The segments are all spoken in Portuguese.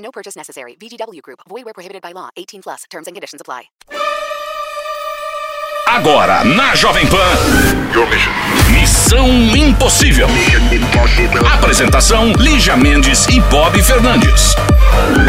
No purchase necessary. VGW Group. Void where prohibited by law. 18 plus. Terms and conditions apply. Agora na Jovem Pan. Missão Impossível. Apresentação: Lígia Mendes e Bob Fernandes.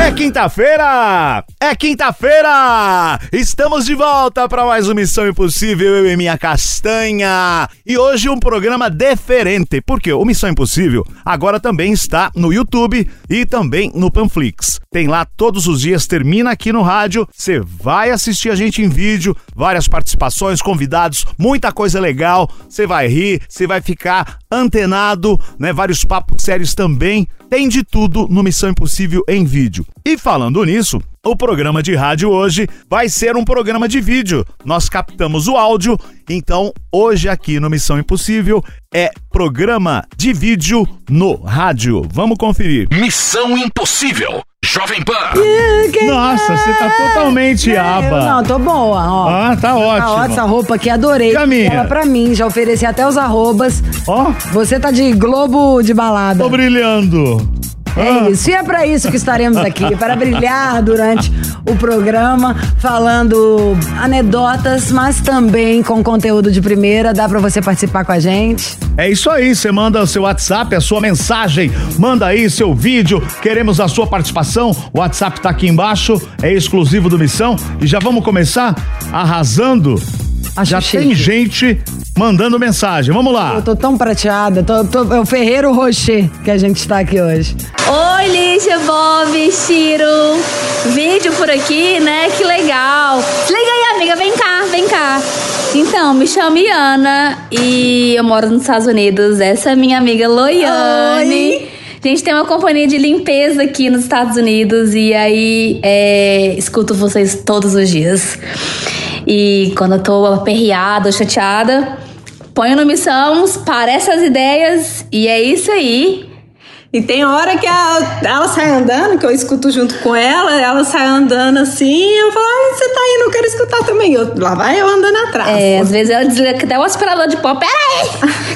É quinta-feira! É quinta-feira! Estamos de volta para mais uma Missão Impossível, eu e minha castanha. E hoje um programa diferente, porque o Missão Impossível agora também está no YouTube e também no Panflix. Tem lá todos os dias, termina aqui no rádio, você vai assistir a gente em vídeo, várias participações, convidados, muita coisa legal. Você vai rir, você vai ficar antenado, né? Vários papos sérios também. Tem de tudo no Missão Impossível em vídeo. E falando nisso, o programa de rádio hoje vai ser um programa de vídeo. Nós captamos o áudio, então hoje aqui no Missão Impossível é programa de vídeo no rádio. Vamos conferir. Missão Impossível. Jovem Pan. Nossa, você tá totalmente aba. Não, tô boa, ó. Ah, tá ótimo. Tá ótima essa roupa aqui, adorei. E a minha? Ela pra mim, já ofereci até os arrobas. Ó, Você tá de globo de balada. tô brilhando. É isso. E é pra isso que estaremos aqui, para brilhar durante o programa, falando anedotas, mas também com conteúdo de primeira. Dá pra você participar com a gente. É isso aí, você manda o seu WhatsApp, a sua mensagem, manda aí seu vídeo, queremos a sua participação. O WhatsApp tá aqui embaixo, é exclusivo do Missão. E já vamos começar arrasando. Acho já chique. tem gente mandando mensagem. Vamos lá. Eu tô tão prateada, tô, tô- é o Ferreiro Rocher que a gente está aqui hoje. Oi, Lígia, Bob, Ciro. Vídeo por aqui, né? Que legal. Liga aí, amiga, vem cá, vem cá. Então, me chamo Iana e eu moro nos Estados Unidos. Essa é minha amiga Loiane. A gente tem uma companhia de limpeza aqui nos Estados Unidos e aí é, escuto vocês todos os dias. E quando eu tô aperreada, ou chateada, ponho no missão, parece as ideias e é isso aí. E tem hora que a- ela sai andando, que eu escuto junto com ela, ela sai andando assim, eu falo, ah, você tá aí, não quero escutar também. Eu, lá vai eu andando atrás. É, às vezes ela desliga até o aspirador de pó. Pera aí!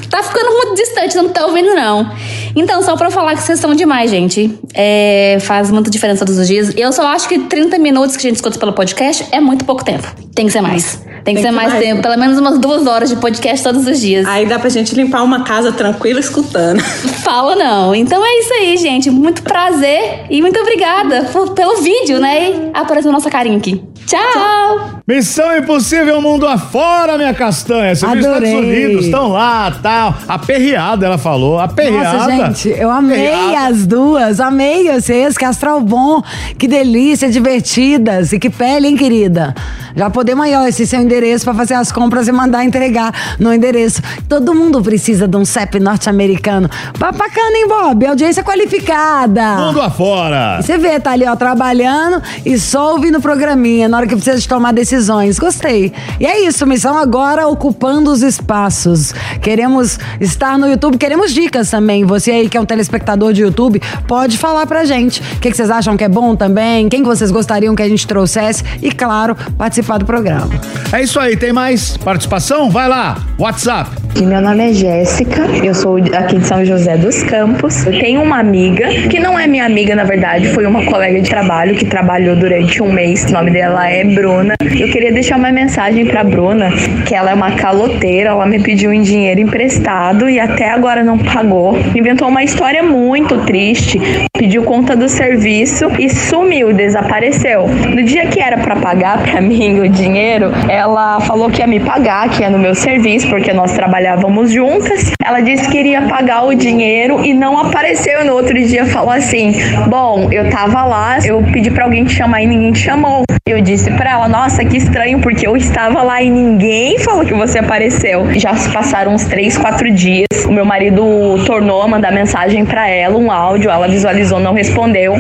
Tá ficando muito distante, não tá ouvindo, não. Então, só pra falar que vocês são demais, gente. É, faz muita diferença todos os dias. Eu só acho que 30 minutos que a gente escuta pelo podcast é muito pouco tempo. Tem que ser mais. Tem que ser mais tempo. Pelo menos umas duas horas de podcast todos os dias. Aí dá pra gente limpar uma casa tranquila escutando. Fala não. Então é isso aí, gente. Muito prazer e muito obrigada por- pelo vídeo, né? E apareceu nossa carinha aqui. Tchau! Missão Impossível Mundo afora, minha castanha. Você viu os Estados Adorei. Unidos, estão lá, tal. Aperreada, ela falou. Aperreada. Nossa, gente, eu amei Aperreada. as duas, amei vocês, que astral bom, que delícia, divertidas e que pele, hein, querida? Já podemos aí, ó, esse seu endereço pra fazer as compras e mandar entregar no endereço. Todo mundo precisa de um CEP norte-americano. Ba- Bacana, hein, Bob? Audiência qualificada. Mundo afora. E Você vê, tá ali, ó, trabalhando e só ouvindo o programinha na hora que precisa de tomar decisões. Gostei. E é isso, missão agora ocupando os espaços. Queremos estar no YouTube, queremos dicas também. Você aí que é um telespectador de YouTube, pode falar pra gente. O que, que vocês acham que é bom também? Quem que vocês gostariam que a gente trouxesse? E, claro, participar do programa. É isso aí, tem mais participação? Vai lá, WhatsApp. E meu nome é Jéssica, eu sou aqui de São José dos Campos. Eu tenho uma amiga, que não é minha amiga, na verdade, foi uma colega de trabalho que trabalhou durante um mês. O nome dela é Bruna. Eu queria deixar uma mensagem pra Bruna, que ela é uma caloteira, ela me pediu um dinheiro emprestado e até agora não pagou. Inventou uma história muito triste, pediu conta do serviço e sumiu, desapareceu. No dia que era pra pagar pra mim o dinheiro, ela falou que ia me pagar, que ia no meu serviço, porque nós trabalhávamos juntas. Ela disse que iria pagar o dinheiro e não apareceu. No outro dia falou assim: Bom, eu tava lá, eu pedi pra alguém te chamar e ninguém te chamou. Eu disse pra ela: Nossa, que estranho, porque eu estava lá e ninguém falou que você apareceu. Já se passaram uns três, quatro dias. O meu marido tornou a mandar mensagem pra ela, um áudio. Ela visualizou, não respondeu.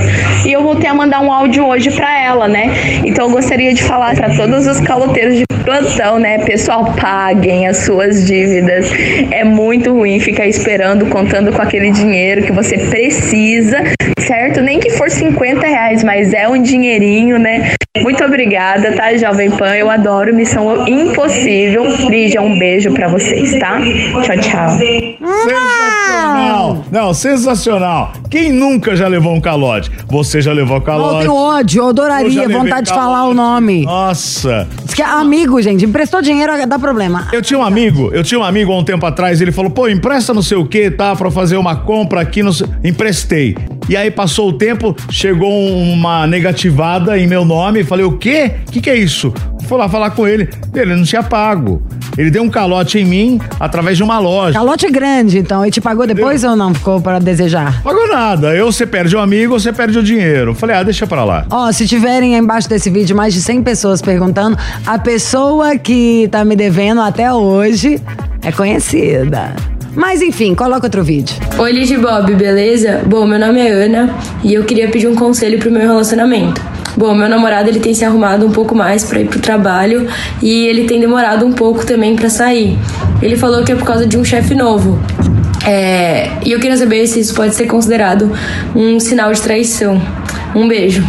E eu voltei a mandar um áudio hoje pra ela, né? Então eu gostaria de falar pra todos os caloteiros de plantão, né? Pessoal, paguem as suas dívidas. É muito ruim ficar esperando, contando com aquele dinheiro que você precisa, certo? Nem que for 50 reais, mas é um dinheirinho, né? Muito obrigada, tá, Jovem Pan? Eu adoro Missão Impossível. Lígia, um beijo pra vocês, tá? Tchau, tchau. Sensacional! Não, sensacional. Quem nunca já levou um calote? Você já levou Eu calote? tenho ódio, eu Eu adoraria, levei vontade de calote. falar o nome. Nossa. Diz que é amigo, gente. Emprestou dinheiro, dá problema. Eu tinha um amigo, eu tinha um amigo há um tempo atrás, ele falou, pô, empresta não sei o que, tá, pra fazer uma compra aqui, não sei... emprestei. E aí passou o tempo, chegou uma negativada em meu nome, falei, o quê? O que que é isso? Fui lá falar com ele, ele não tinha pago. Ele deu um calote em mim através de uma loja. Calote grande, então. E te pagou depois ou não? Ficou para desejar? Pagou nada. Eu, você perde o amigo, ou você perde o dinheiro. Falei, ah, deixa pra lá. Ó, se tiverem aí embaixo desse vídeo mais de 100 pessoas perguntando, a pessoa que tá me devendo até hoje é conhecida. Mas enfim, coloca outro vídeo. Oi, Ligy Bob, beleza? Bom, meu nome é Ana e eu queria pedir um conselho pro meu relacionamento. Bom, meu namorado ele tem se arrumado um pouco mais para ir pro trabalho e ele tem demorado um pouco também para sair. Ele falou que é por causa de um chefe novo. É, e eu queria saber se isso pode ser considerado um sinal de traição. Um beijo.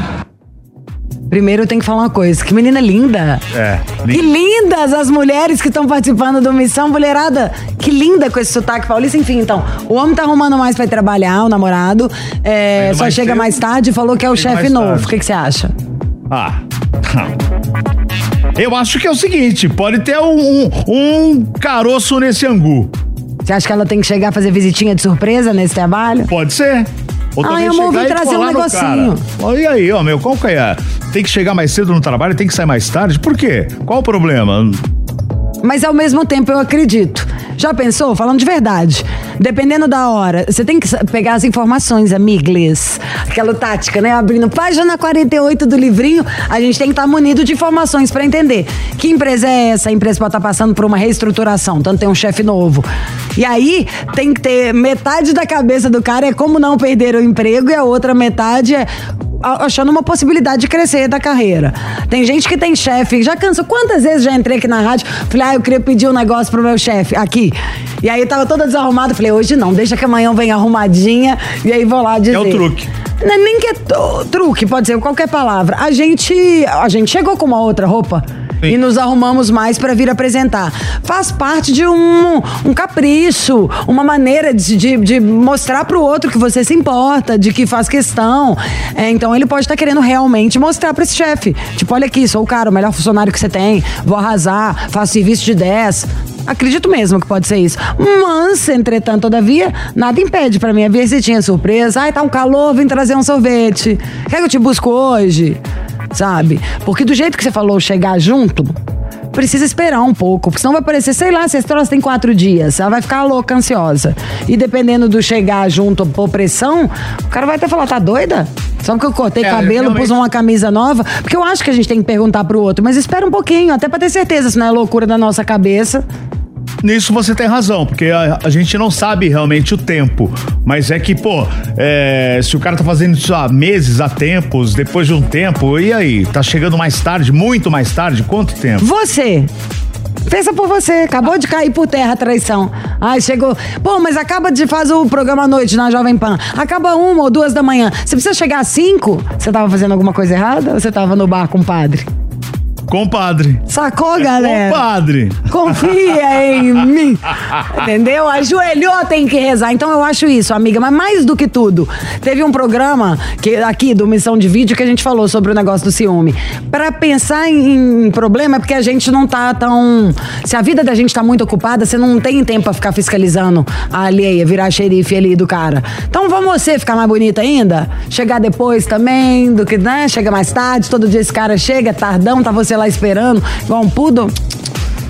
Primeiro eu tenho que falar uma coisa, que menina linda. É. Que lindas as mulheres que estão participando do Missão Mulherada. Que linda com esse sotaque paulista. Enfim, então, o homem tá arrumando mais pra ir trabalhar, o namorado. é, só mais chega mais tarde e falou que é o chefe novo. O que, que você acha? Ah. Eu acho que é o seguinte, pode ter um, um, um caroço nesse angu. Você acha que ela tem que chegar a fazer visitinha de surpresa nesse trabalho? Pode ser. Ou Ai, também amor, chegar vim e trazer um negocinho. E aí, ó, meu, qual que é? Tem que chegar mais cedo no trabalho, tem que sair mais tarde? Por quê? Qual o problema? Mas ao mesmo tempo eu acredito. Já pensou? Falando de verdade. Dependendo da hora, você tem que pegar as informações, amigles. Aquela tática, né? Abrindo página 48 do livrinho, a gente tem que estar munido de informações pra entender. Que empresa é essa? A empresa pode estar passando por uma reestruturação, tanto tem um chefe novo. E aí tem que ter metade da cabeça do cara é como não perder o emprego e a outra metade é achando uma possibilidade de crescer da carreira. Tem gente que tem chefe, já cansou. Quantas vezes já entrei aqui na rádio, falei, ah, eu queria pedir um negócio pro meu chefe, aqui. E aí tava toda desarrumada, falei, hoje não, deixa que amanhã eu venha arrumadinha e aí vou lá dizer. É o truque. Não é nem que é truque, pode ser qualquer palavra. A gente, a gente chegou com uma outra roupa. Sim. E nos arrumamos mais pra vir apresentar. Faz parte de um, um capricho, uma maneira de, de, de mostrar pro outro que você se importa, de que faz questão. É, então ele pode estar querendo realmente mostrar pra esse chefe. Tipo, olha aqui, sou o cara, o melhor funcionário que você tem, vou arrasar, faço serviço de 10. Acredito mesmo que pode ser isso. Mas, entretanto, todavia, nada impede pra mim a visitinha surpresa. Ai, tá um calor, vim trazer um sorvete. Quer que eu te busco hoje? Sabe? Porque do jeito que você falou, chegar junto, precisa esperar um pouco. Porque senão vai parecer, sei lá, se esse troço tem quatro dias. Ela vai ficar louca, ansiosa. E dependendo do chegar junto por pressão, o cara vai até falar, tá doida? Só porque eu cortei É, cabelo, realmente. pus uma camisa nova. Porque eu acho que a gente tem que perguntar pro outro. Mas espera um pouquinho, até pra ter certeza se não é loucura da nossa cabeça. Nisso você tem razão, porque a, a gente não sabe realmente o tempo. Mas é que, pô, é, se o cara tá fazendo isso há meses, há tempos, depois de um tempo, e aí? Tá chegando mais tarde, muito mais tarde? Quanto tempo? Você. Pensa por você, acabou de cair por terra a traição. Ai, chegou. Pô, mas acaba de fazer o programa à noite na Jovem Pan. Acaba uma ou duas da manhã. Você precisa chegar às cinco? Você tava fazendo alguma coisa errada ou você tava no bar com o padre? Compadre. Sacou, galera? Compadre. Confia em mim. Entendeu? Ajoelhou, tem que rezar. Então eu acho isso, amiga. Mas mais do que tudo, teve um programa que, aqui do Missão de Vídeo que a gente falou sobre o negócio do ciúme. Pra pensar em, em problema é porque a gente não tá tão. Se a vida da gente tá muito ocupada, você não tem tempo pra ficar fiscalizando a alheia, virar xerife ali do cara. Então vamos você ficar mais bonita ainda? Chegar depois também, do que, né? Chega mais tarde, todo dia esse cara chega, tardão, tá você lá esperando, igual um poodle.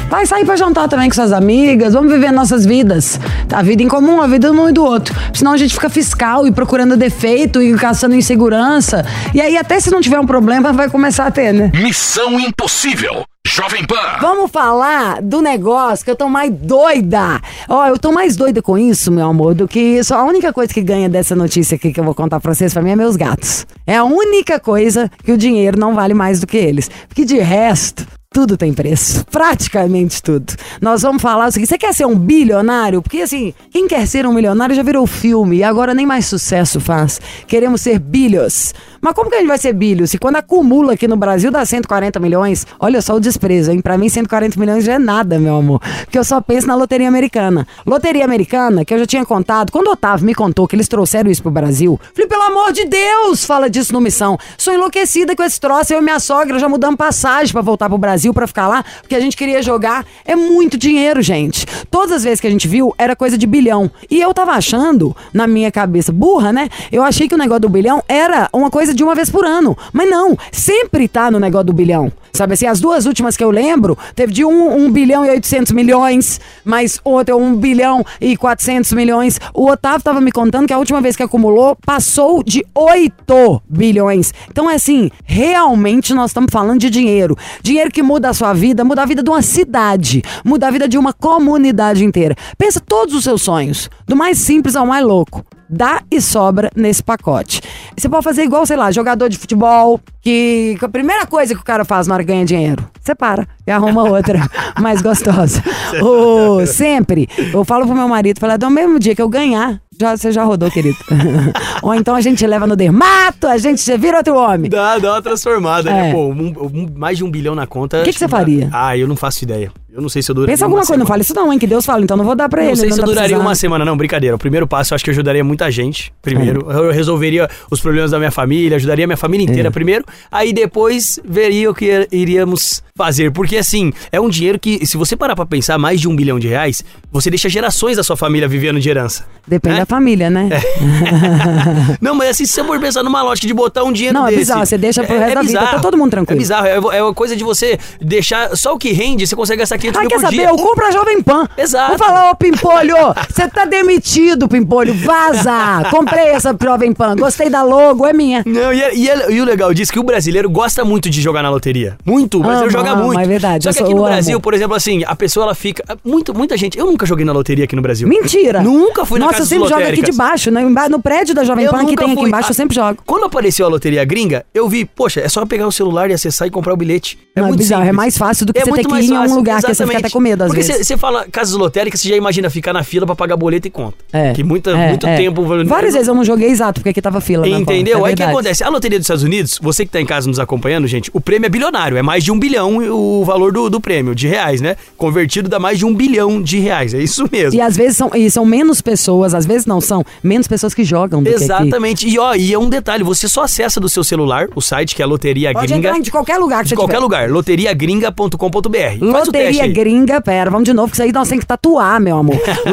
Vai sair pra jantar também com suas amigas, vamos viver nossas vidas. A vida em comum, a vida um e do outro. Senão a gente fica fiscal e procurando defeito e caçando insegurança. E aí, até se não tiver um problema, vai começar a ter, né? Missão Impossível. Jovem Pan. Vamos falar do negócio que eu tô mais doida. Ó, eu tô mais doida com isso, meu amor, do que isso. A única coisa que ganha dessa notícia aqui que eu vou contar pra vocês, pra mim, é meus gatos. É a única coisa que o dinheiro não vale mais do que eles. Porque de resto, tudo tem preço. Praticamente tudo. Nós vamos falar o seguinte: você quer ser um bilionário? Porque assim, quem quer ser um milionário já virou filme e agora nem mais sucesso faz. Queremos ser bilhos. Mas como que a gente vai ser bilho? Se quando acumula aqui no Brasil dá 140 milhões, olha só o desprezo, hein? Pra mim, 140 milhões já é nada, meu amor. Porque eu só penso na loteria americana. Loteria americana, que eu já tinha contado, quando o Otávio me contou que eles trouxeram isso pro Brasil, falei, pelo amor de Deus, fala disso no Missão. Sou enlouquecida com esse troço. Eu e minha sogra já mudamos passagem pra voltar pro Brasil pra ficar lá, porque a gente queria jogar. É muito dinheiro, gente. Todas as vezes que a gente viu, era coisa de bilhão. E eu tava achando, na minha cabeça, burra, né? Eu achei que o negócio do bilhão era uma coisa de uma vez por ano. Mas não, sempre tá no negócio do bilhão. Sabe assim, as duas últimas que eu lembro, teve de 1, bilhão e 800 milhões, mas outra 1 bilhão e 400 milhões. O Otávio tava me contando que a última vez que acumulou, passou de 8 bilhões. Então é assim, realmente nós estamos falando de dinheiro. Dinheiro que muda a sua vida, muda a vida de uma cidade, muda a vida de uma comunidade inteira. Pensa todos os seus sonhos, do mais simples ao mais louco dá e sobra nesse pacote. Você pode fazer igual, sei lá, jogador de futebol, que a primeira coisa que o cara faz na hora ganha dinheiro, separa e arruma outra mais gostosa. Ou sempre, eu falo pro meu marido, falo, do mesmo dia que eu ganhar, já, você já rodou, querido. Ou então a gente leva no dermato, a gente já vira outro homem. Dá, dá uma transformada, né? É. Pô, um- um- mais de um bilhão na conta. O que que você faria? Ah, eu não faço ideia. Eu não sei se eu duraria. Pensa alguma uma coisa, não semana. fala isso não, hein, que Deus fala, então não vou dar pra ele. Não sei se eu duraria precisando. uma semana, não, brincadeira. O primeiro passo, eu acho que eu ajudaria muita gente. Primeiro, É. eu resolveria os problemas da minha família, ajudaria minha família inteira primeiro. Aí depois veria o que iríamos fazer. Porque assim, é um dinheiro que, se você parar pra pensar, mais de um bilhão de reais, você deixa gerações da sua família vivendo de herança. Depende né? da família, né? Não, mas assim, se você for pensar numa lógica de botar um dinheiro Não, é desse... bizarro, você deixa pro resto da vida, tá todo mundo tranquilo. É bizarro, é, é uma coisa de você deixar... Só o que rende, você consegue gastar 500 Ah, mil quer por saber? dia. Eu compro a Jovem Pan. Exato. Vou falar, ô Pimpolho, você tá demitido, Pimpolho. Vaza! Comprei essa Jovem Pan, gostei da logo, é minha. Não, e, é- e é- e o legal disso é que o brasileiro gosta muito de jogar na loteria. Muito, o brasileiro Amo, joga amo, muito. é verdade, Só que aqui no Brasil, amo. por exemplo, assim, a pessoa ela fica. Muito, muita gente. Eu nunca joguei na loteria aqui no Brasil. Mentira! Nunca fui na Nossa, casa eu sempre jogo aqui debaixo, né? No prédio da Jovem Pan que tem aqui fui. embaixo, eu Ah, sempre jogo. Quando apareceu a loteria gringa, eu vi, poxa, é só pegar o celular e acessar e comprar o bilhete. É Não, é muito bizarro, é simples. mais fácil do que você ter que ir em um lugar que você fica até com medo às Porque vezes. você fala casas lotéricas, você já imagina ficar na fila pra pagar boleto e conta. É. Que muita, é, muito é. tempo. Várias vezes eu não joguei exato, porque aqui tava fila. porta, Entendeu? é Aí o que acontece? A loteria dos Estados Unidos, você que tá em casa nos acompanhando, gente, o prêmio é bilionário. É mais de um bilhão o valor do, do prêmio, de reais, né? Convertido dá mais de um bilhão de reais. É isso mesmo. E às vezes são, e são menos pessoas, às vezes não, são menos pessoas que jogam do. Exatamente. E ó, e é um detalhe, você só acessa do seu celular o site que é a Loteria Pode Gringa. entrar de qualquer lugar que de você qualquer tiver. lugar, loteriagringa.com.br. Teste Loteria. Gringa, pera, vamos de novo, que isso aí nós temos que tatuar, meu amor.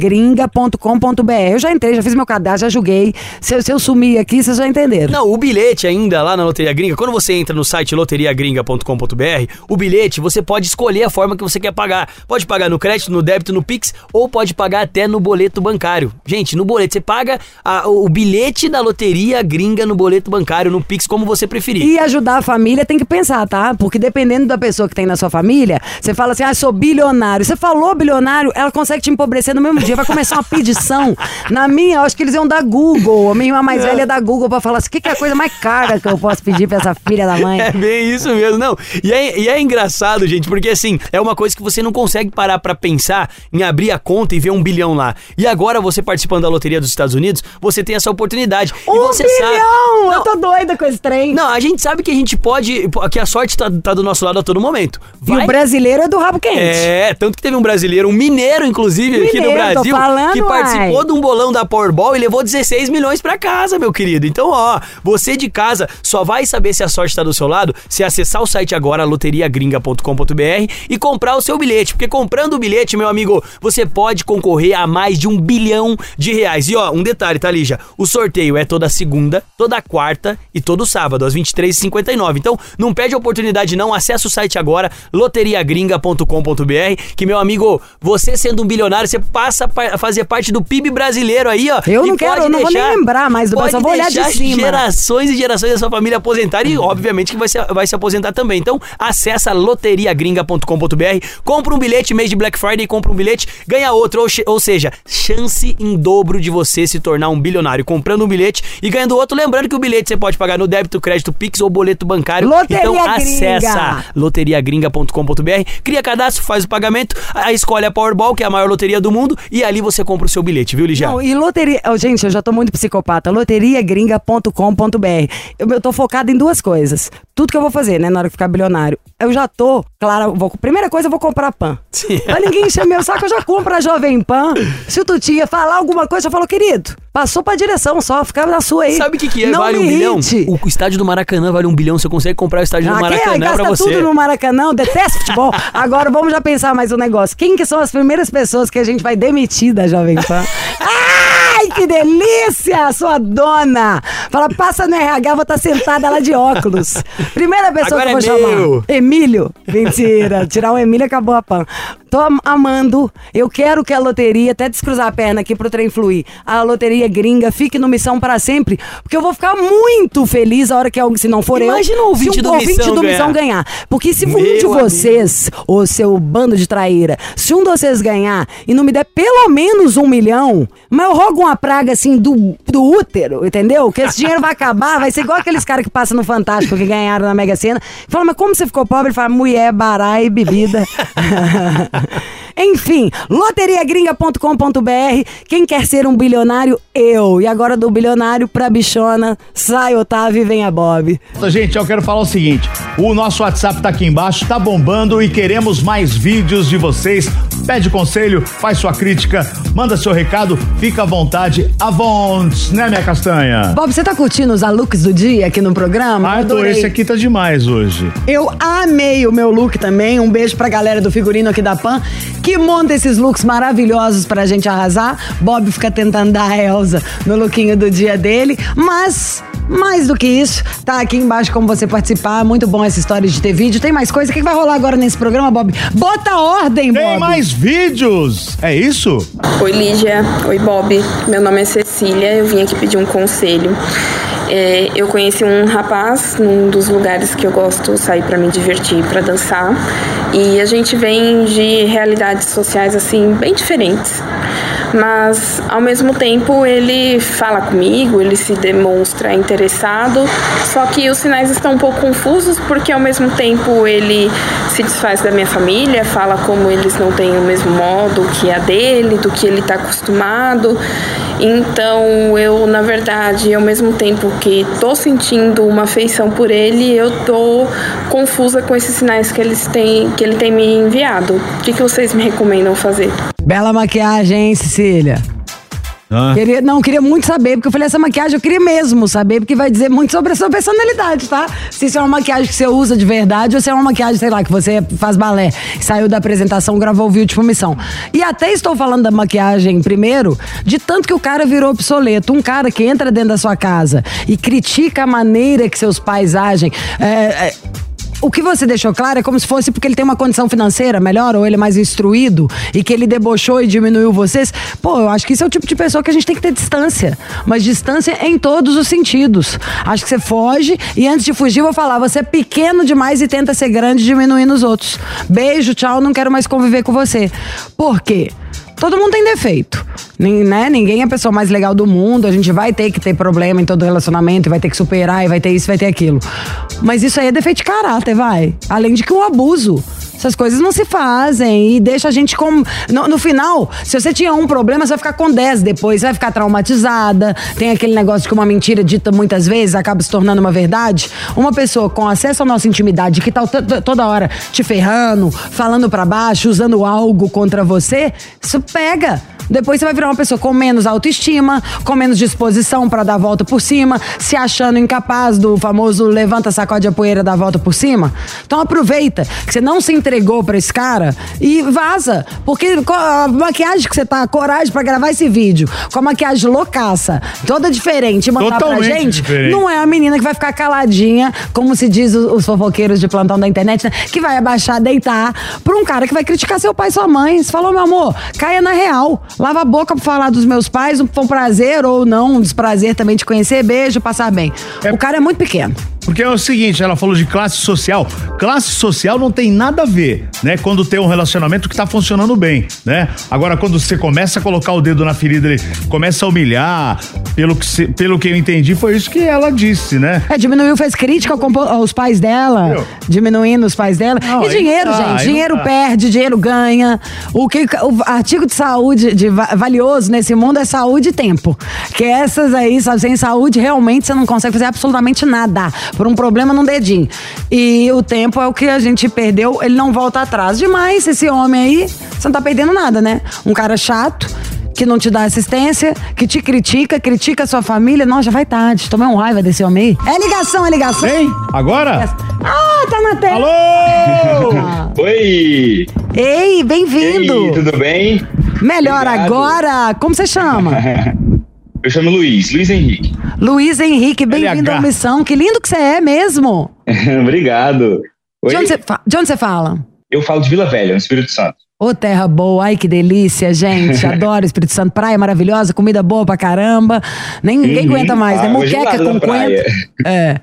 Loteriagringa.com.br. Eu já entrei, já fiz meu cadastro, já joguei. Se, eu- se eu sumir aqui, vocês já entenderam. Não, o bilhete ainda lá na Loteria Gringa, quando você entra no site loteriagringa.com.br, o bilhete você pode escolher a forma que você quer pagar. Pode pagar no crédito, no débito, no Pix ou pode pagar até no boleto bancário. Gente, no boleto você paga a- o bilhete da Loteria Gringa no boleto bancário, no Pix, como você preferir. E ajudar a família tem que pensar, tá? Porque dependendo da pessoa que tem na sua família, você fala assim, ah, sou bilionário. Você falou bilionário, ela consegue te empobrecer no mesmo dia. Vai começar uma pedição. Na minha, eu acho que eles iam dar Google. A minha irmã mais velha da Google pra falar assim, o que, que é a coisa mais cara que eu posso pedir pra essa filha da mãe? É bem isso mesmo, não. E é, e é engraçado, gente, porque assim, é uma coisa que você não consegue parar pra pensar em abrir a conta e ver um bilhão lá. E agora, você participando da loteria dos Estados Unidos, você tem essa oportunidade. e Um você bilhão! Sabe... Eu tô doida com esse trem. Não, a gente sabe que a gente pode. que a sorte tá, tá do nosso lado a todo momento. E o brasileiro é do rabo quente. É, tanto que teve um brasileiro, um mineiro, inclusive, aqui no Mineiro, Brasil, falando, que participou uai. de um bolão da Powerball e levou 16 milhões pra casa, meu querido. Então, ó, você de casa só vai saber se a sorte tá do seu lado se acessar o site agora, loteriagringa.com.br e comprar o seu bilhete. Porque comprando o bilhete, meu amigo, você pode concorrer a mais de um bilhão de reais. E ó, um detalhe, tá, Lígia? O sorteio é toda segunda, toda quarta e todo sábado, às 23h59. Então, não perde a oportunidade, não. Acesse o site agora, loteriagringa.com.br, que meu amigo, você sendo um bilionário, você passa a fazer parte do PIB brasileiro aí, ó. Eu não quero, eu não vou nem lembrar mais do pode Brasil, vou olhar de cima. gerações e gerações da sua família aposentar e, obviamente, que vai se, vai se aposentar também. Então, acessa loteriagringa.com.br, compra um bilhete mês de Black Friday, compra um bilhete, ganha outro. Ou, ou seja, chance em dobro de você se tornar um bilionário comprando um bilhete e ganhando outro. Lembrando que o bilhete você pode pagar no débito, crédito, Pix ou boleto bancário. Loteria então, acessa loteriagringa.com.br, cria cadastro, faz o pagamento, aí escolhe a Powerball, que é a maior loteria do mundo, e ali você compra o seu bilhete, viu, Ligia? Não, e loteria. oh, gente, eu já tô muito psicopata. Loteriagringa.com.br. Eu, eu tô focada em duas coisas. Tudo que eu vou fazer, né, na hora que ficar bilionário. Eu já tô, claro, vou, primeira coisa, eu vou comprar pan. Pra ninguém encher meu saco, eu já compro a Jovem Pan. Se o Tutinha falar alguma coisa, eu falo, querido, passou pra direção só, fica na sua aí. Sabe o que, que é? Não vale um bilhão? O, estádio do Maracanã vale um bilhão. Você consegue comprar o estádio do Ah, quem Maracanã gasta pra você. tudo no Maracanã, eu detesto futebol. Agora vamos já pensar mais um negócio. Quem que são as primeiras pessoas que a gente vai demitir da Jovem Pan? Ai, que delícia, sua dona! Fala, passa no RH, vou estar sentada lá de óculos. Primeira pessoa Agora que eu é vou chamar. meu. Emílio. Mentira, tirar o Emílio acabou a pan. Tô am- amando, eu quero que a loteria, até descruzar a perna aqui pro trem fluir, a loteria gringa fique no Missão para sempre, porque eu vou ficar muito feliz a hora que alguém, se não for Imagina eu, o ouvinte se um do ouvinte Missão do Missão ganhar. ganhar. Porque se um Meu de amigo. vocês, o seu bando de traíra, se um de vocês ganhar e não me der pelo menos um milhão, mas eu rogo uma praga assim do, do útero, entendeu? Que esse dinheiro vai acabar, vai ser igual aqueles caras que passam no Fantástico que ganharam na Mega Sena. Fala, mas como você ficou pobre? Ele fala, mulher, bará e bebida. Enfim, loteriagringa.com.br. Quem quer ser um bilionário? Eu. E agora do bilionário pra bichona, sai Otávio e vem a Bob. Gente, eu quero falar o seguinte: o nosso WhatsApp tá aqui embaixo, tá bombando e queremos mais vídeos de vocês. Pede conselho, faz sua crítica, manda seu recado, fica à vontade. Avontes, né, minha castanha? Bob, você tá curtindo os looks do dia aqui no programa? Ah, tô, esse aqui tá demais hoje. Eu amei o meu look também. Um beijo pra galera do figurino aqui da Pan, que monta esses looks maravilhosos pra gente arrasar. Bob fica tentando dar a Elsa no lookinho do dia dele. Mas, mais do que isso, tá aqui embaixo como você participar. Muito bom essa história de ter vídeo. Tem mais coisa? O que que vai rolar agora nesse programa, Bob? Bota ordem, Bob! Tem mais vídeos! É isso? Oi Lígia, oi Bob, meu nome é Cecília, eu vim aqui pedir um conselho. É, eu conheci um rapaz num dos lugares que eu gosto sair para me divertir, para dançar, e a gente vem de realidades sociais assim bem diferentes. Mas ao mesmo tempo ele fala comigo, ele se demonstra interessado, só que os sinais estão um pouco confusos porque ao mesmo tempo ele se desfaz da minha família, fala como eles não têm o mesmo modo que a dele, do que ele está acostumado. Então eu, na verdade, ao mesmo tempo que tô sentindo uma afeição por ele, eu tô confusa com esses sinais que eles têm, que ele tem me enviado. O que, que vocês me recomendam fazer? Bela maquiagem, hein, Cecília? Queria, não, queria muito saber, porque eu falei, essa maquiagem eu queria mesmo saber, porque vai dizer muito sobre a sua personalidade, tá? Se isso é uma maquiagem que você usa de verdade ou se é uma maquiagem, sei lá, que você faz balé, saiu da apresentação, gravou o vídeo tipo missão. E até estou falando da maquiagem primeiro, de tanto que o cara virou obsoleto. Um cara que entra dentro da sua casa e critica a maneira que seus pais agem. é, é, o que você deixou claro é como se fosse porque ele tem uma condição financeira melhor ou ele é mais instruído e que ele debochou e diminuiu vocês. Pô, eu acho que isso é o tipo de pessoa que a gente tem que ter distância. Mas distância em todos os sentidos. Acho que você foge e antes de fugir, vou falar: você é pequeno demais e tenta ser grande diminuindo os outros. Beijo, tchau, não quero mais conviver com você. Por quê? Todo mundo tem defeito, né? Ninguém é a pessoa mais legal do mundo. A gente vai ter que ter problema em todo relacionamento, vai ter que superar, e vai ter isso, vai ter aquilo. Mas isso aí é defeito de caráter, vai. Além de que um abuso. Essas coisas não se fazem e deixa a gente com. No, no final, se você tinha um problema, você vai ficar com 10 depois, vai ficar traumatizada. Tem aquele negócio que uma mentira dita muitas vezes acaba se tornando uma verdade. Uma pessoa com acesso à nossa intimidade, que tá to- to- toda hora te ferrando, falando pra baixo, usando algo contra você, isso pega. Depois você vai virar uma pessoa com menos autoestima, com menos disposição pra dar a volta por cima, se achando incapaz do famoso levanta, sacode a poeira, dá a volta por cima. Então aproveita que você não se entregou pra esse cara e vaza. Porque a maquiagem que você tá, a coragem pra gravar esse vídeo, com a maquiagem loucaça, toda diferente, e mandar pra Totalmente gente, diferente. não é a menina que vai ficar caladinha, como se diz os, os fofoqueiros de plantão da internet, né? que vai abaixar, deitar pra um cara que vai criticar seu pai e sua mãe. Você falou, meu amor, caia na real. Lava a boca pra falar dos meus pais, um, foi um prazer ou não, um desprazer também te conhecer, beijo, passar bem. O cara é muito pequeno. Porque é o seguinte, ela falou de classe social. Classe social não tem nada a ver, né? Quando tem um relacionamento que tá funcionando bem, né? Agora, quando você começa a colocar o dedo na ferida, ele começa a humilhar, pelo que, se- pelo que eu entendi, foi isso que ela disse, né? É, diminuiu, fez crítica aos pais dela, diminuindo os pais dela. Não, e dinheiro, dá, gente, dinheiro dá. perde, dinheiro ganha. O que o artigo de saúde de va- valioso nesse mundo é saúde e tempo. Que essas aí, sabe, sem saúde, realmente você não consegue fazer absolutamente nada por um problema num dedinho. E o tempo é o que a gente perdeu, ele não volta atrás. Demais, esse homem aí, você não tá perdendo nada, né? Um cara chato que não te dá assistência, que te critica, critica a sua família. Nossa, já vai tarde. Tomei um raiva desse homem aí. É ligação, é ligação. Vem, agora? Ah, tá na tela. Alô! Oi! Ei, bem-vindo. Ei, tudo bem? Melhor Obrigado. agora. Como você chama? Eu chamo Luiz, Luiz Henrique. Luiz Henrique, bem-vindo à missão. Que lindo que você é mesmo. Obrigado. Oi? De onde, você fala? Eu falo de Vila Velha, no Espírito Santo. Ô, terra boa, ai que delícia, gente. Adoro Espírito Santo. Praia maravilhosa, comida boa pra caramba. Nem, ninguém Uhum. aguenta mais, né? Água Muqueca gelada com coentro. É.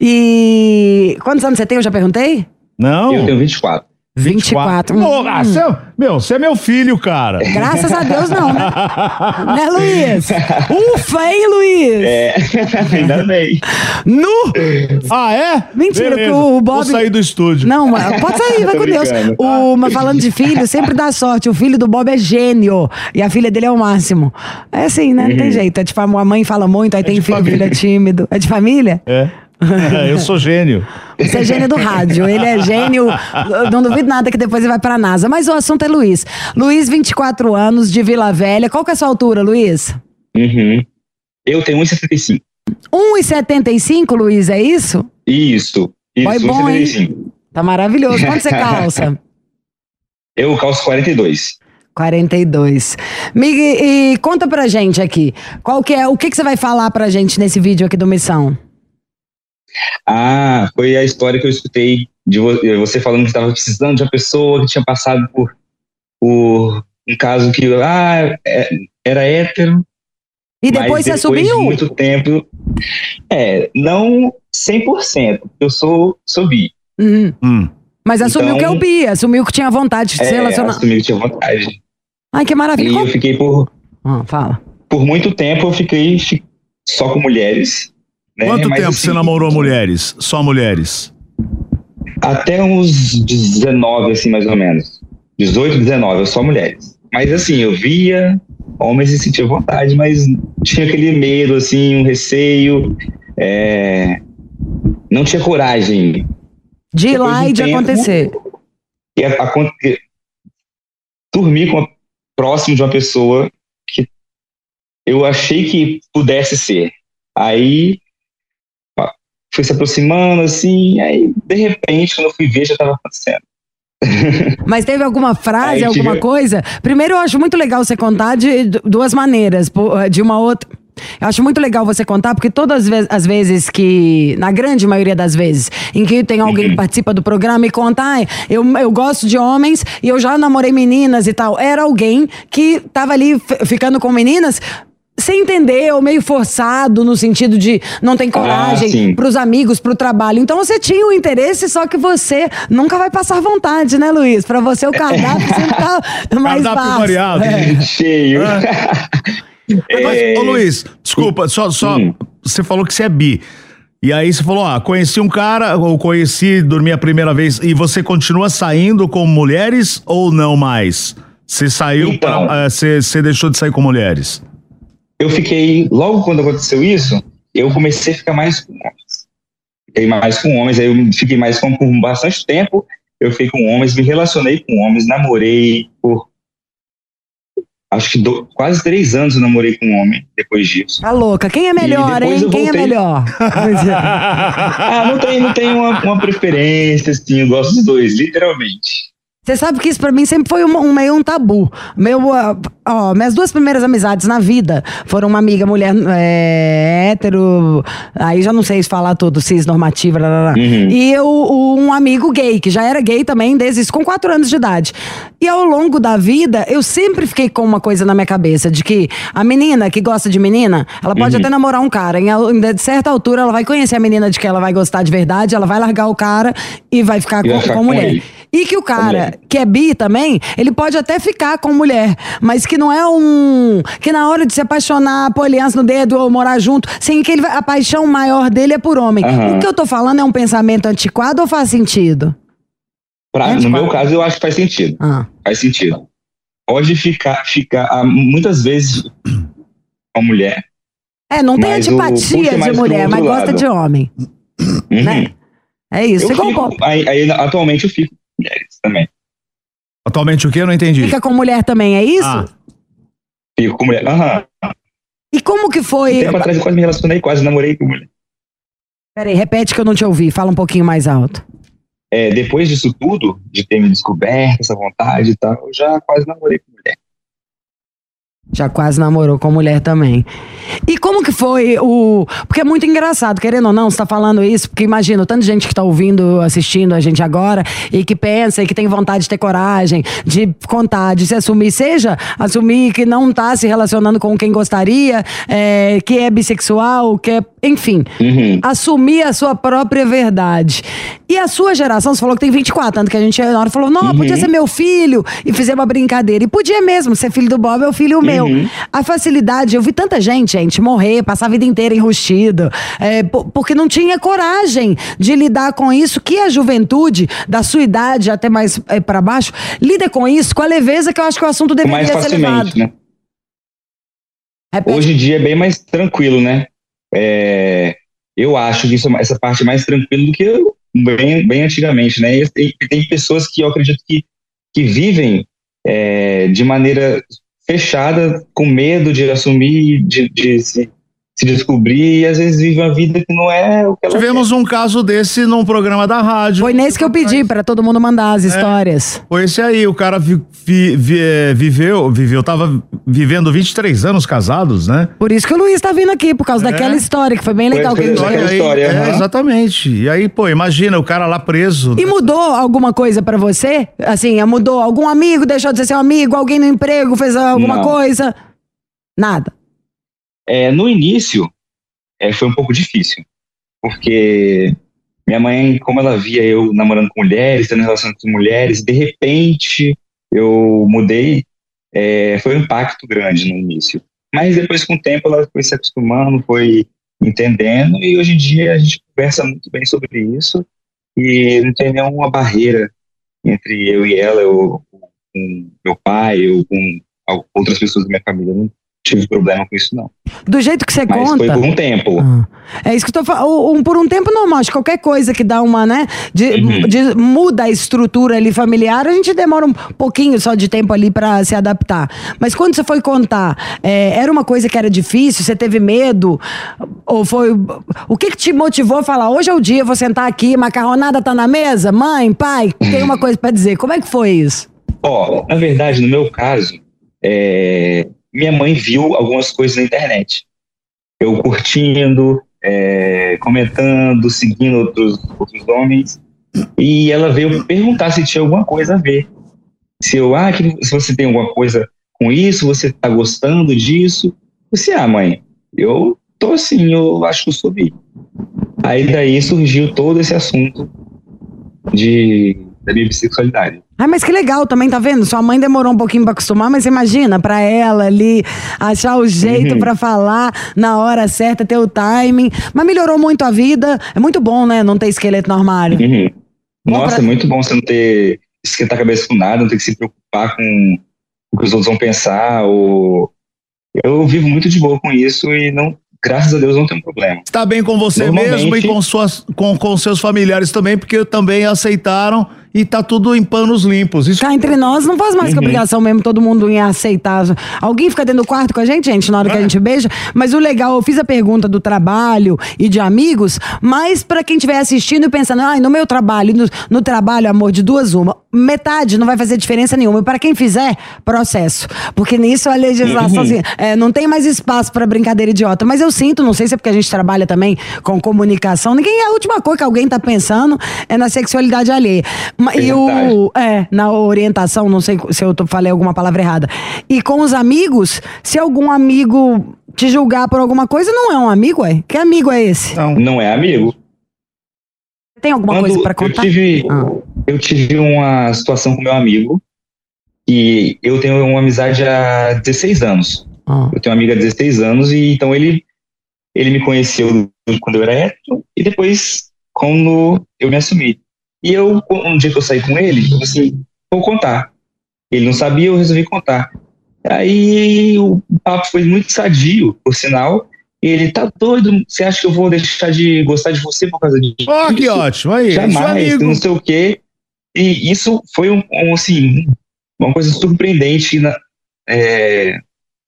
E quantos anos você tem? Eu já perguntei? Não. Eu tenho 24. 24. Pô, Hum. ah, você é- meu, você é meu filho, cara. Graças a Deus, não, né? né, Luiz? Ufa, hein, Luiz? É, ainda bem. Nu! Ah, é? Mentira, Beleza. que o Bob. Vou sair do estúdio. Não, mas pode sair, vai com Deus. O, mas falando de filho, sempre dá sorte. O filho do Bob é gênio. E a filha dele é o máximo. É assim, né? Não tem jeito. É tipo, a mãe fala muito, aí tem filho, família. filho é tímido. É de família? É. eu sou gênio. Você é gênio do rádio. Ele é gênio. Não duvido nada que depois ele vai pra NASA. Mas o assunto é Luiz. Luiz, 24 anos, de Vila Velha. Qual que é a sua altura, Luiz? Uhum. Eu tenho 1,75. 1,75, Luiz, é isso? Isso. Isso, Boy bom, hein? 1,75. Tá maravilhoso. Quanto você calça? Eu calço 42. 42. Mig, e conta pra gente aqui. Qual que é, o que, que você vai falar pra gente nesse vídeo aqui do Missão? Ah, foi a história que eu escutei de vo- você falando que estava precisando de uma pessoa que tinha passado por, por um caso que ah, é- era hétero. E depois mas você depois assumiu? De muito tempo. É, não 100%, porque eu sou, sou bi. Uhum. Mas assumiu Então- que é o Bia, assumiu que tinha vontade de se É, relacionar. assumi que tinha vontade. Ai, que maravilha. E eu fiquei por, Ah, fala. por muito tempo, eu fiquei fi- só com mulheres. Né? Quanto Mas, tempo assim, você namorou mulheres? Só mulheres? Até uns 19, assim, mais ou menos. 18, 19, eu só mulheres. Mas assim, eu via homens e sentia vontade, mas tinha aquele medo, assim, um receio. é, Não tinha coragem. De ir lá e de tempo, acontecer. E a- e- dormir com a- próximo de uma pessoa que eu achei que pudesse ser. Aí foi se aproximando assim, aí de repente, quando eu fui ver, já estava acontecendo. Mas teve alguma frase, Aí alguma tive- coisa? Primeiro, eu acho muito legal você contar de duas maneiras. pô, De uma outra. Eu acho muito legal você contar, porque todas as ve- as vezes que, na grande maioria das vezes, em que tem alguém que participa do programa e conta, "Ai, eu, eu gosto de homens e eu já namorei meninas e tal. Era alguém que tava ali ficando com meninas sem entender, ou meio forçado, no sentido de não tem coragem sim. pros amigos, pro trabalho. Então você tinha o interesse, só que você nunca vai passar vontade, né, Luiz? Pra você o cardápio sempre tá mais Cardápio variado. É. Cheio. Mas, ô Luiz, desculpa, só, só você falou que você é bi. E aí você falou, ah, conheci um cara, ou conheci, dormi a primeira vez, e você continua saindo com mulheres ou não mais? Você saiu, Então. pra- você você deixou de sair com mulheres? Eu fiquei, logo quando aconteceu isso, eu comecei a ficar mais com homens. Fiquei mais com homens, aí eu fiquei mais com por bastante tempo. Eu fiquei com homens, me relacionei com homens, namorei por acho que do- quase três anos eu namorei com um homem depois disso. Tá louca. Quem é melhor, hein? Quem é melhor? ah, não tem, não tem uma, uma preferência, assim, eu gosto dos dois, literalmente. Você sabe que isso pra mim sempre foi um, um meio um tabu. Meu, ah, ó, minhas duas primeiras amizades na vida foram uma amiga mulher é, hétero, aí já não sei se falar tudo, cis normativa. Uhum. e eu, um amigo gay, que já era gay também desde isso, com quatro anos de idade. E ao longo da vida, eu sempre fiquei com uma coisa na minha cabeça, de que a menina que gosta de menina, ela pode Uhum. até namorar um cara, em, em certa altura ela vai conhecer a menina de que ela vai gostar de verdade, ela vai largar o cara e vai ficar E com, com a mulher. ele. E que o cara que é bi também, ele pode até ficar com mulher, mas que não é um. Que na hora de se apaixonar, pôr aliança no dedo ou morar junto, sem que ele, a paixão maior dele é por homem. Aham. O que eu tô falando é um pensamento antiquado ou faz sentido? Pra, no meu caso, eu acho que faz sentido. Ah. Faz sentido. Pode ficar, ficar ah, muitas vezes com a mulher. É, não tem antipatia puxa de mulher, mas outro gosta lado. de homem. Né? É isso. Eu fico, aí, aí, atualmente eu fico também. Atualmente o que? Eu não entendi. Fica com mulher também, é isso? Ah. Fico com mulher. Aham. E como que foi. Tempo atrás eu quase me relacionei, quase namorei com mulher. Peraí, repete que eu não te ouvi, fala um pouquinho mais alto. É, depois disso tudo, de ter me descoberto, essa vontade e tal, eu já quase namorei com mulher. Já quase namorou com mulher também. E como que foi o. Porque é muito engraçado, querendo ou não, você tá falando isso, porque imagina, o tanto de gente que tá ouvindo, assistindo a gente agora, e que pensa e que tem vontade de ter coragem, de contar, de se assumir, seja assumir que não tá se relacionando com quem gostaria, é, que é bissexual, que é. Enfim. Assumir a sua própria verdade. E a sua geração, você falou que tem 24, tanto que a gente na hora falou, não, podia ser meu filho, e fizemos uma brincadeira. E podia mesmo, ser filho do Bob é o filho meu. A facilidade, eu vi tanta gente, gente, morrer, passar a vida inteira enrustido, é, po- porque não tinha coragem de lidar com isso, que a juventude, da sua idade até mais é, para baixo, lida com isso com a leveza que eu acho que o assunto deveria mais ser levado. né? Hoje em dia é bem mais tranquilo, né? É, eu acho que isso, é- essa parte é mais tranquila do que eu- bem, bem antigamente, né? E tem, tem pessoas que eu acredito que, que vivem é, de maneira fechada, com medo de assumir, de, de se, se descobrir, e às vezes vivem uma vida que não é o que ela Tivemos um caso desse num programa da rádio. Foi nesse que eu pedi para todo mundo mandar É. as histórias. Foi esse aí, o cara vi- vi- vi- eh, viveu, viveu, tava vivendo 23 anos casados, né? Por isso que o Luiz tá vindo aqui, por causa É. daquela história, que foi bem legal. que a gente Olha fez. aí, é, exatamente. E aí, pô, imagina o cara lá preso. E mudou alguma coisa pra você? Assim, mudou algum amigo, deixou de ser seu amigo, alguém no emprego fez alguma Não. coisa? Nada. É, no início, é, foi um pouco difícil, porque minha mãe, como ela via eu namorando com mulheres, tendo relação com mulheres, de repente eu mudei, é, foi um impacto grande no início. Mas depois, com o tempo, ela foi se acostumando, foi entendendo, e hoje em dia a gente conversa muito bem sobre isso, e não tem nenhuma barreira entre eu e ela, eu com meu pai, eu com outras pessoas da minha família. Não tive problema com isso, não. Do jeito que você Mas conta. foi por um tempo. É isso que eu tô falando. Um, por um tempo normal, acho que qualquer coisa que dá uma, né? De, Uhum. de- muda a estrutura ali familiar, a gente demora um pouquinho só de tempo ali pra se adaptar. Mas quando você foi contar, é, era uma coisa que era difícil, você teve medo? Ou foi. O que, que te motivou a falar? Hoje é o dia, vou sentar aqui, macarronada tá na mesa? Mãe, pai, tem uma coisa pra dizer. Como é que foi isso? Ó, na verdade, no meu caso, é, minha mãe viu algumas coisas na internet. Eu curtindo, é, comentando, seguindo outros, outros homens. E ela veio perguntar se tinha alguma coisa a ver. Se eu, ah, que, se você tem alguma coisa com isso, você tá gostando disso. Disse, ah, mãe, eu tô assim, eu acho que eu sou bi. Aí daí surgiu todo esse assunto de, da minha bissexualidade. Ah, mas que legal também, tá vendo? Sua mãe demorou um pouquinho pra acostumar, mas imagina, pra ela ali achar o jeito Uhum. pra falar na hora certa, ter o timing. Mas melhorou muito a vida. É muito bom, né? Não ter esqueleto no armário. Uhum. Nossa, pra- é muito bom você não ter esquentar a cabeça com nada, não ter que se preocupar com o que os outros vão pensar. Ou... Eu vivo muito de boa com isso e não, graças a Deus não tem problema. Está bem com você mesmo e com, suas, com, com seus familiares também, porque também aceitaram e tá tudo em panos limpos. Isso Cá entre nós não faz mais que Uhum. obrigação mesmo todo mundo em aceitar. Alguém fica dentro do quarto com a gente, gente, na hora que a gente beija. Mas o legal, eu fiz a pergunta do trabalho e de amigos, mas pra quem estiver assistindo e pensando, ai, no meu trabalho, no, no trabalho, amor, de duas uma, metade não vai fazer diferença nenhuma. E para quem fizer, processo. Porque nisso a legislação, Uhum. assim, é, não tem mais espaço pra brincadeira idiota. Mas eu sinto, não sei se é porque a gente trabalha também com comunicação, ninguém, a última coisa que alguém tá pensando é na sexualidade alheia. E o, é, na orientação, não sei se eu falei alguma palavra errada. E com os amigos, se algum amigo te julgar por alguma coisa, não é um amigo, é? Que amigo é esse? Não é amigo. Tem alguma Quando coisa pra eu contar? tive, Ah. eu tive uma situação com meu amigo e eu tenho uma amizade há 16 anos. Ah. Eu tenho uma amiga há 16 anos e então ele ele me conheceu quando eu era hétero e depois quando eu me assumi. E eu, um dia que eu saí com ele, eu falei assim, vou contar. Ele não sabia, eu resolvi contar. Aí o papo foi muito sadio, por sinal. E ele tá doido, você acha que eu vou deixar de gostar de você por causa disso? Ó, que ótimo. Aí, Jamais, não sei o quê. E isso foi um, um, assim, uma coisa surpreendente. Na, é,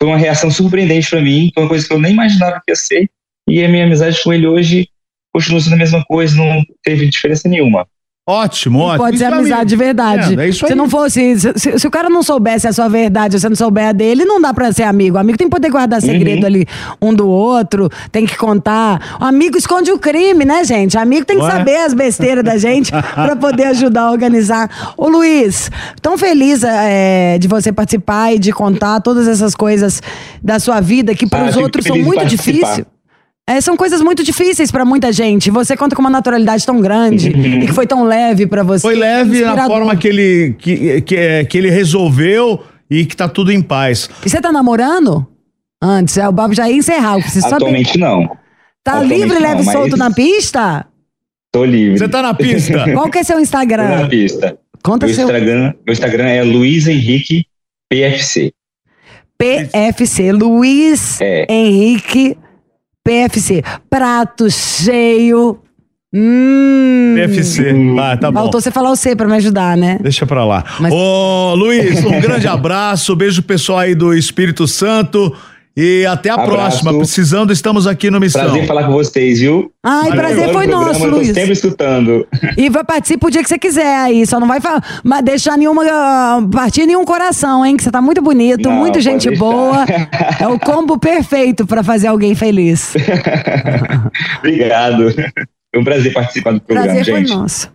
foi uma reação surpreendente para mim, foi uma coisa que eu nem imaginava que ia ser. E a minha amizade com ele hoje continua sendo a mesma coisa, não teve diferença nenhuma. Ótimo, ótimo. Pode ser Isso é amizade amigo. de verdade. É, é isso se aí. não fosse, se, se- se o cara não soubesse a sua verdade, você não souber a dele, não dá pra ser amigo. Amigo tem que poder guardar segredo Uhum. ali um do outro, tem que contar. O amigo esconde o crime, né, gente? Amigo tem que Ué? saber as besteiras da gente pra poder ajudar a organizar. Ô Luiz, tão feliz é, de você participar e de contar todas essas coisas da sua vida que para Ah, outros são muito difíceis. É, são coisas muito difíceis pra muita gente. Você conta com uma naturalidade tão grande Uhum. e que foi tão leve pra você. Foi leve na forma que ele, que, que, é, que ele resolveu e que tá tudo em paz. E você tá namorando? Antes, é, o Bob já ia encerrar. Atualmente não. Tá atualmente livre, não, leve e solto na pista? Tô livre. Você tá na pista? Qual que é seu Tô na Instagram? pista. Conta meu seu- Instagram, meu Instagram é Luiz Henrique PFC. PFC, Luiz É. Henrique PFC. Prato cheio. Hum. PFC. Ah, tá bom. Faltou você falar o C pra me ajudar, né? Deixa pra lá. Ô, Luiz, um grande abraço. Beijo pessoal aí do Espírito Santo. E até a Abraço. próxima. Precisando, estamos aqui no Missão. Prazer falar com vocês, viu? Ai, prazer Adoro foi programa, nosso, eu tô Luiz. sempre escutando. E vai participar o dia que você quiser aí. Só não vai deixar nenhuma. ah, partir nenhum coração, hein? Que você tá muito bonito, Não, muito gente deixar. boa. É o combo perfeito pra fazer alguém feliz. Obrigado. Foi um prazer participar do programa, Prazer foi gente. nosso.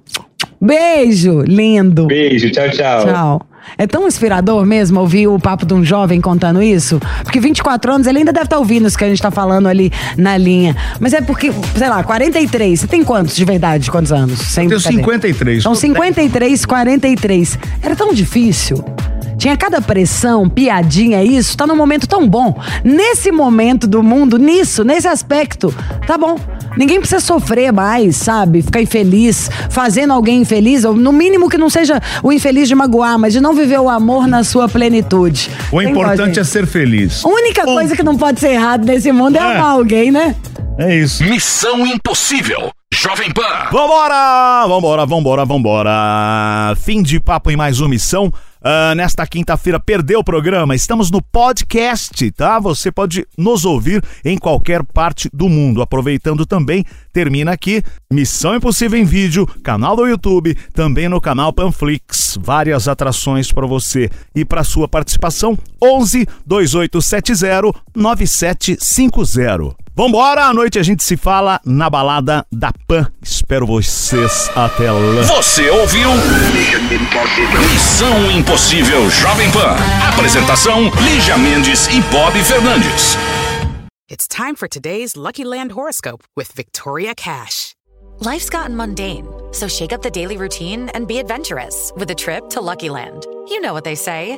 Beijo, lindo. Beijo, tchau, tchau. Tchau. É tão inspirador mesmo ouvir o papo de um jovem contando isso. Porque 24 anos, ele ainda deve estar ouvindo isso que a gente tá falando ali na linha. Mas é porque, sei lá, 43. Você tem quantos de verdade? Quantos anos? Sem Eu tenho brincadeira. 53. São 53, 43. Era tão difícil. Tinha cada pressão, piadinha, isso. Tá num momento tão bom. Nesse momento do mundo, nisso, nesse aspecto, tá bom. Ninguém precisa sofrer mais, sabe? Ficar infeliz, fazendo alguém infeliz, ou no mínimo que não seja o infeliz de magoar, mas de não viver o amor na sua plenitude. O Tem importante é ser feliz. A única coisa que não pode ser errado nesse mundo é, É. amar alguém, né? É isso. Missão Impossível. Jovem Pan. Vambora! Vambora, vambora, vambora. Fim de papo em mais uma missão. Ah, nesta quinta-feira perdeu o programa. Estamos no podcast, tá? Você pode nos ouvir em qualquer parte do mundo. Aproveitando também, termina aqui Missão Impossível em vídeo, canal do YouTube, também no canal Panflix. Várias atrações para você e para sua participação. 11 2870 9750. Vambora, à noite a gente se fala na balada da Pan. Espero vocês até lá. Você ouviu? Missão Impossível Jovem Pan. Apresentação: Lígia Mendes e Bob Fernandes. It's time for today's Lucky Land horoscope with Victoria Cash. Life's gotten mundane, so shake up the daily routine and be adventurous with a trip to Lucky Land. You know what they say